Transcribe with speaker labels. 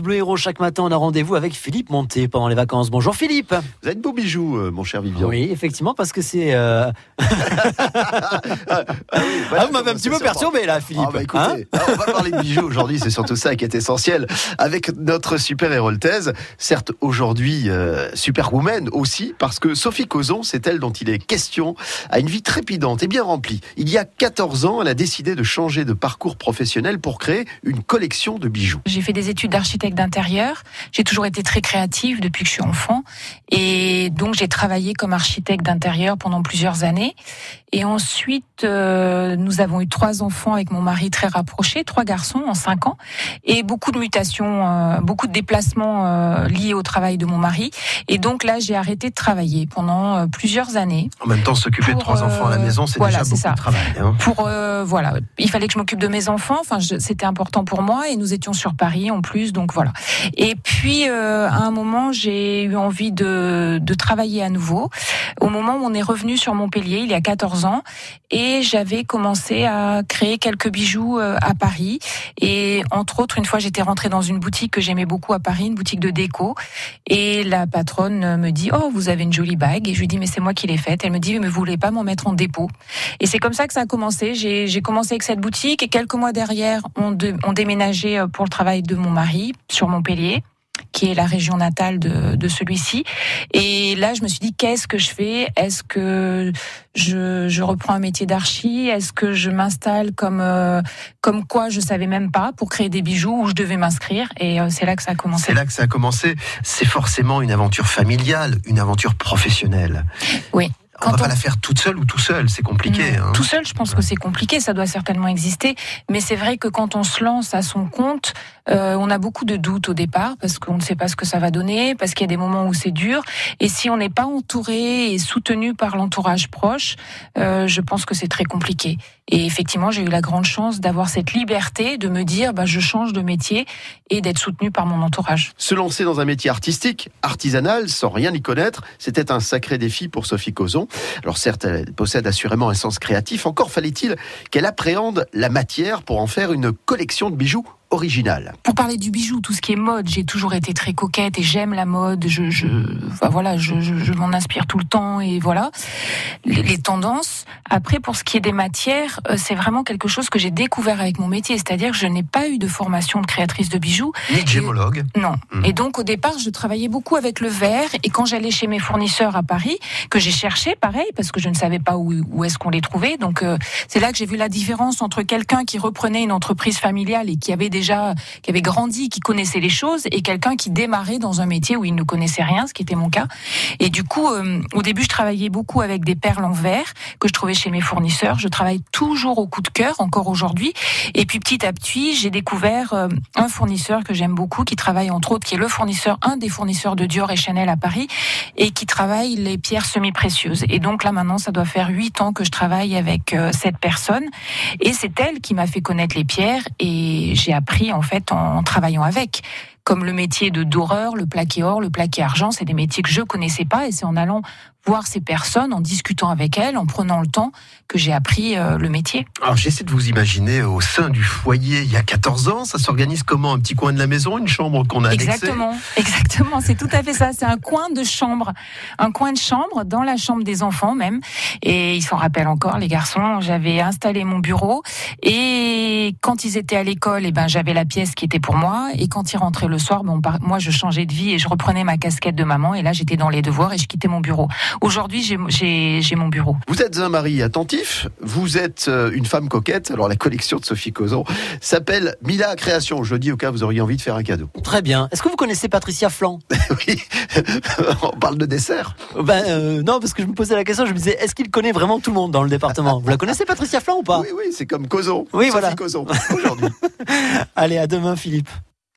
Speaker 1: France Bleu Héros, chaque matin, on a rendez-vous avec Philippe Monté pendant les vacances. Bonjour Philippe.
Speaker 2: Vous avez de beaux bijoux, euh, mon cher Vivian.
Speaker 1: Oui, effectivement, parce que c'est. Euh...
Speaker 2: Ah, ah oui, voilà
Speaker 1: ah, vous m'avez un petit peu perturbé là, Philippe.
Speaker 2: Ah bah écoutez, alors, on va parler de bijoux aujourd'hui, c'est surtout ça qui est essentiel. Avec notre super héroltaise, certes aujourd'hui euh, superwoman aussi, parce que Sophie Cozon, c'est elle dont il est question, a une vie trépidante et bien remplie. Il y a 14 ans, elle a décidé de changer de parcours professionnel pour créer une collection de bijoux.
Speaker 3: J'ai fait des études d'architecte d'intérieur. J'ai toujours été très créative depuis que je suis enfant. Et donc, j'ai travaillé comme architecte d'intérieur pendant plusieurs années. Et ensuite, euh, nous avons eu trois enfants avec mon mari très rapprochés, trois garçons en cinq ans, et beaucoup de mutations, euh, beaucoup de déplacements euh, liés au travail de mon mari. Et donc là, j'ai arrêté de travailler pendant plusieurs années.
Speaker 2: En même temps, s'occuper de trois enfants à la maison, c'est
Speaker 3: voilà,
Speaker 2: déjà beaucoup
Speaker 3: ça.
Speaker 2: de travail. hein.
Speaker 3: Pour voilà, il fallait que je m'occupe de mes enfants. Enfin, c'était important pour moi et nous étions sur Paris en plus, donc voilà. Et puis à un moment, j'ai eu envie de, de travailler à nouveau. Au moment où on est revenu sur Montpellier, il y a 14 ans, et j'avais commencé à créer quelques bijoux euh, à Paris. Et entre autres, une fois, j'étais rentrée dans une boutique que j'aimais beaucoup à Paris, une boutique de déco, et la patronne me dit "Oh, vous avez une jolie bague." Et je lui dis "Mais c'est moi qui l'ai faite." Elle me dit "Mais vous voulez pas m'en mettre en dépôt? Et c'est comme ça que ça a commencé. J'ai j'ai commencé avec cette boutique et quelques mois derrière, on, de- on déménageait euh, pour le travail de mon mari sur Montpellier qui est la région natale de, de celui-ci. Et là, je me suis dit, qu'est-ce que je fais? Est-ce que je, je reprends un métier d'archi? Est-ce que je m'installe comme euh, comme quoi je savais même pas pour créer des bijoux où je devais m'inscrire? Et euh, c'est là que ça a commencé.
Speaker 2: C'est là que ça a commencé. C'est forcément une aventure familiale, une aventure professionnelle.
Speaker 3: Oui.
Speaker 2: On va
Speaker 3: on-
Speaker 2: pas la faire toute seule ou tout seul, c'est compliqué. Hein.
Speaker 3: Tout seul, je pense que c'est compliqué, ça doit certainement exister. Mais c'est vrai que quand on se lance à son compte, euh, on a beaucoup de doutes au départ parce qu'on ne sait pas ce que ça va donner, parce qu'il y a des moments où c'est dur. Et si on n'est pas entouré et soutenu par l'entourage proche, euh, je pense que c'est très compliqué. Et effectivement, j'ai eu la grande chance d'avoir cette liberté de me dire, bah, je change de métier et d'être soutenu par mon entourage.
Speaker 2: Se lancer dans un métier artistique, artisanal, sans rien y connaître, c'était un sacré défi pour Sophie Cozon. Alors certes, elle possède assurément un sens créatif, encore fallait-il qu'elle appréhende la matière pour en faire une collection de bijoux
Speaker 3: Pour parler du bijou, tout ce qui est mode, j'ai toujours été très coquette et j'aime la mode. Je, je, enfin, voilà, je, je, je m'en inspire tout le temps et voilà les, les tendances. Après, pour ce qui est des matières, euh, c'est vraiment quelque chose que j'ai découvert avec mon métier, c'est-à-dire que je n'ai pas eu de formation de créatrice de bijoux.
Speaker 2: Ni gémologue.
Speaker 3: Non.
Speaker 2: Mhm.
Speaker 3: Et donc au départ, je travaillais beaucoup avec le verre. Et quand j'allais chez mes fournisseurs à Paris, que j'ai cherché, pareil, parce que je ne savais pas où, où est-ce qu'on les trouvait. Donc euh, c'est là que j'ai vu la différence entre quelqu'un qui reprenait une entreprise familiale et qui avait qui avait grandi, qui connaissait les choses, et quelqu'un qui démarrait dans un métier où il ne connaissait rien, ce qui était mon cas. Et du coup, euh, au début, je travaillais beaucoup avec des perles en verre que je trouvais chez mes fournisseurs. Je travaille toujours au coup de cœur, encore aujourd'hui. Et puis petit à petit, j'ai découvert euh, un fournisseur que j'aime beaucoup, qui travaille entre autres, qui est le fournisseur, un des fournisseurs de Dior et Chanel à Paris, et qui travaille les pierres semi-précieuses. Et donc là maintenant, ça doit faire huit ans que je travaille avec euh, cette personne, et c'est elle qui m'a fait connaître les pierres, et j'ai appris en fait en travaillant avec. Comme le métier de doreur, le plaqué or, le plaqué argent, c'est des métiers que je connaissais pas, et c'est en allant voir ces personnes, en discutant avec elles, en prenant le temps, que j'ai appris euh, le métier.
Speaker 2: Alors j'essaie de vous imaginer au sein du foyer il y a 14 ans, ça s'organise comment? Un petit coin de la maison, une chambre qu'on a annexée?
Speaker 3: Exactement, exactement, c'est tout à fait ça. C'est un coin de chambre, un coin de chambre dans la chambre des enfants même. Et ils s'en rappellent encore, les garçons. J'avais installé mon bureau et quand ils étaient à l'école, eh ben j'avais la pièce qui était pour moi. Et quand ils rentraient le soir, par- moi je changeais de vie et je reprenais ma casquette de maman. Et là j'étais dans les devoirs et je quittais mon bureau. Aujourd'hui j'ai- mon bureau.
Speaker 2: Vous êtes un mari attentif, vous êtes euh, une femme coquette. Alors la collection de Sophie Cozon s'appelle Mila Création. Je le dis au cas où vous auriez envie de faire un cadeau.
Speaker 1: Très bien. Est-ce que vous connaissez Patricia Flan?
Speaker 2: Oui, on parle de dessert.
Speaker 1: Ben euh, non, parce que je me posais la question, je me disais, est-ce qu'il connaît vraiment tout le monde dans le département? Vous la connaissez Patricia Flan ou pas?
Speaker 2: Oui, oui, c'est comme Cozon.
Speaker 1: Oui,
Speaker 2: Sophie
Speaker 1: voilà.
Speaker 2: Cozon aujourd'hui.
Speaker 1: Allez, à demain Philippe.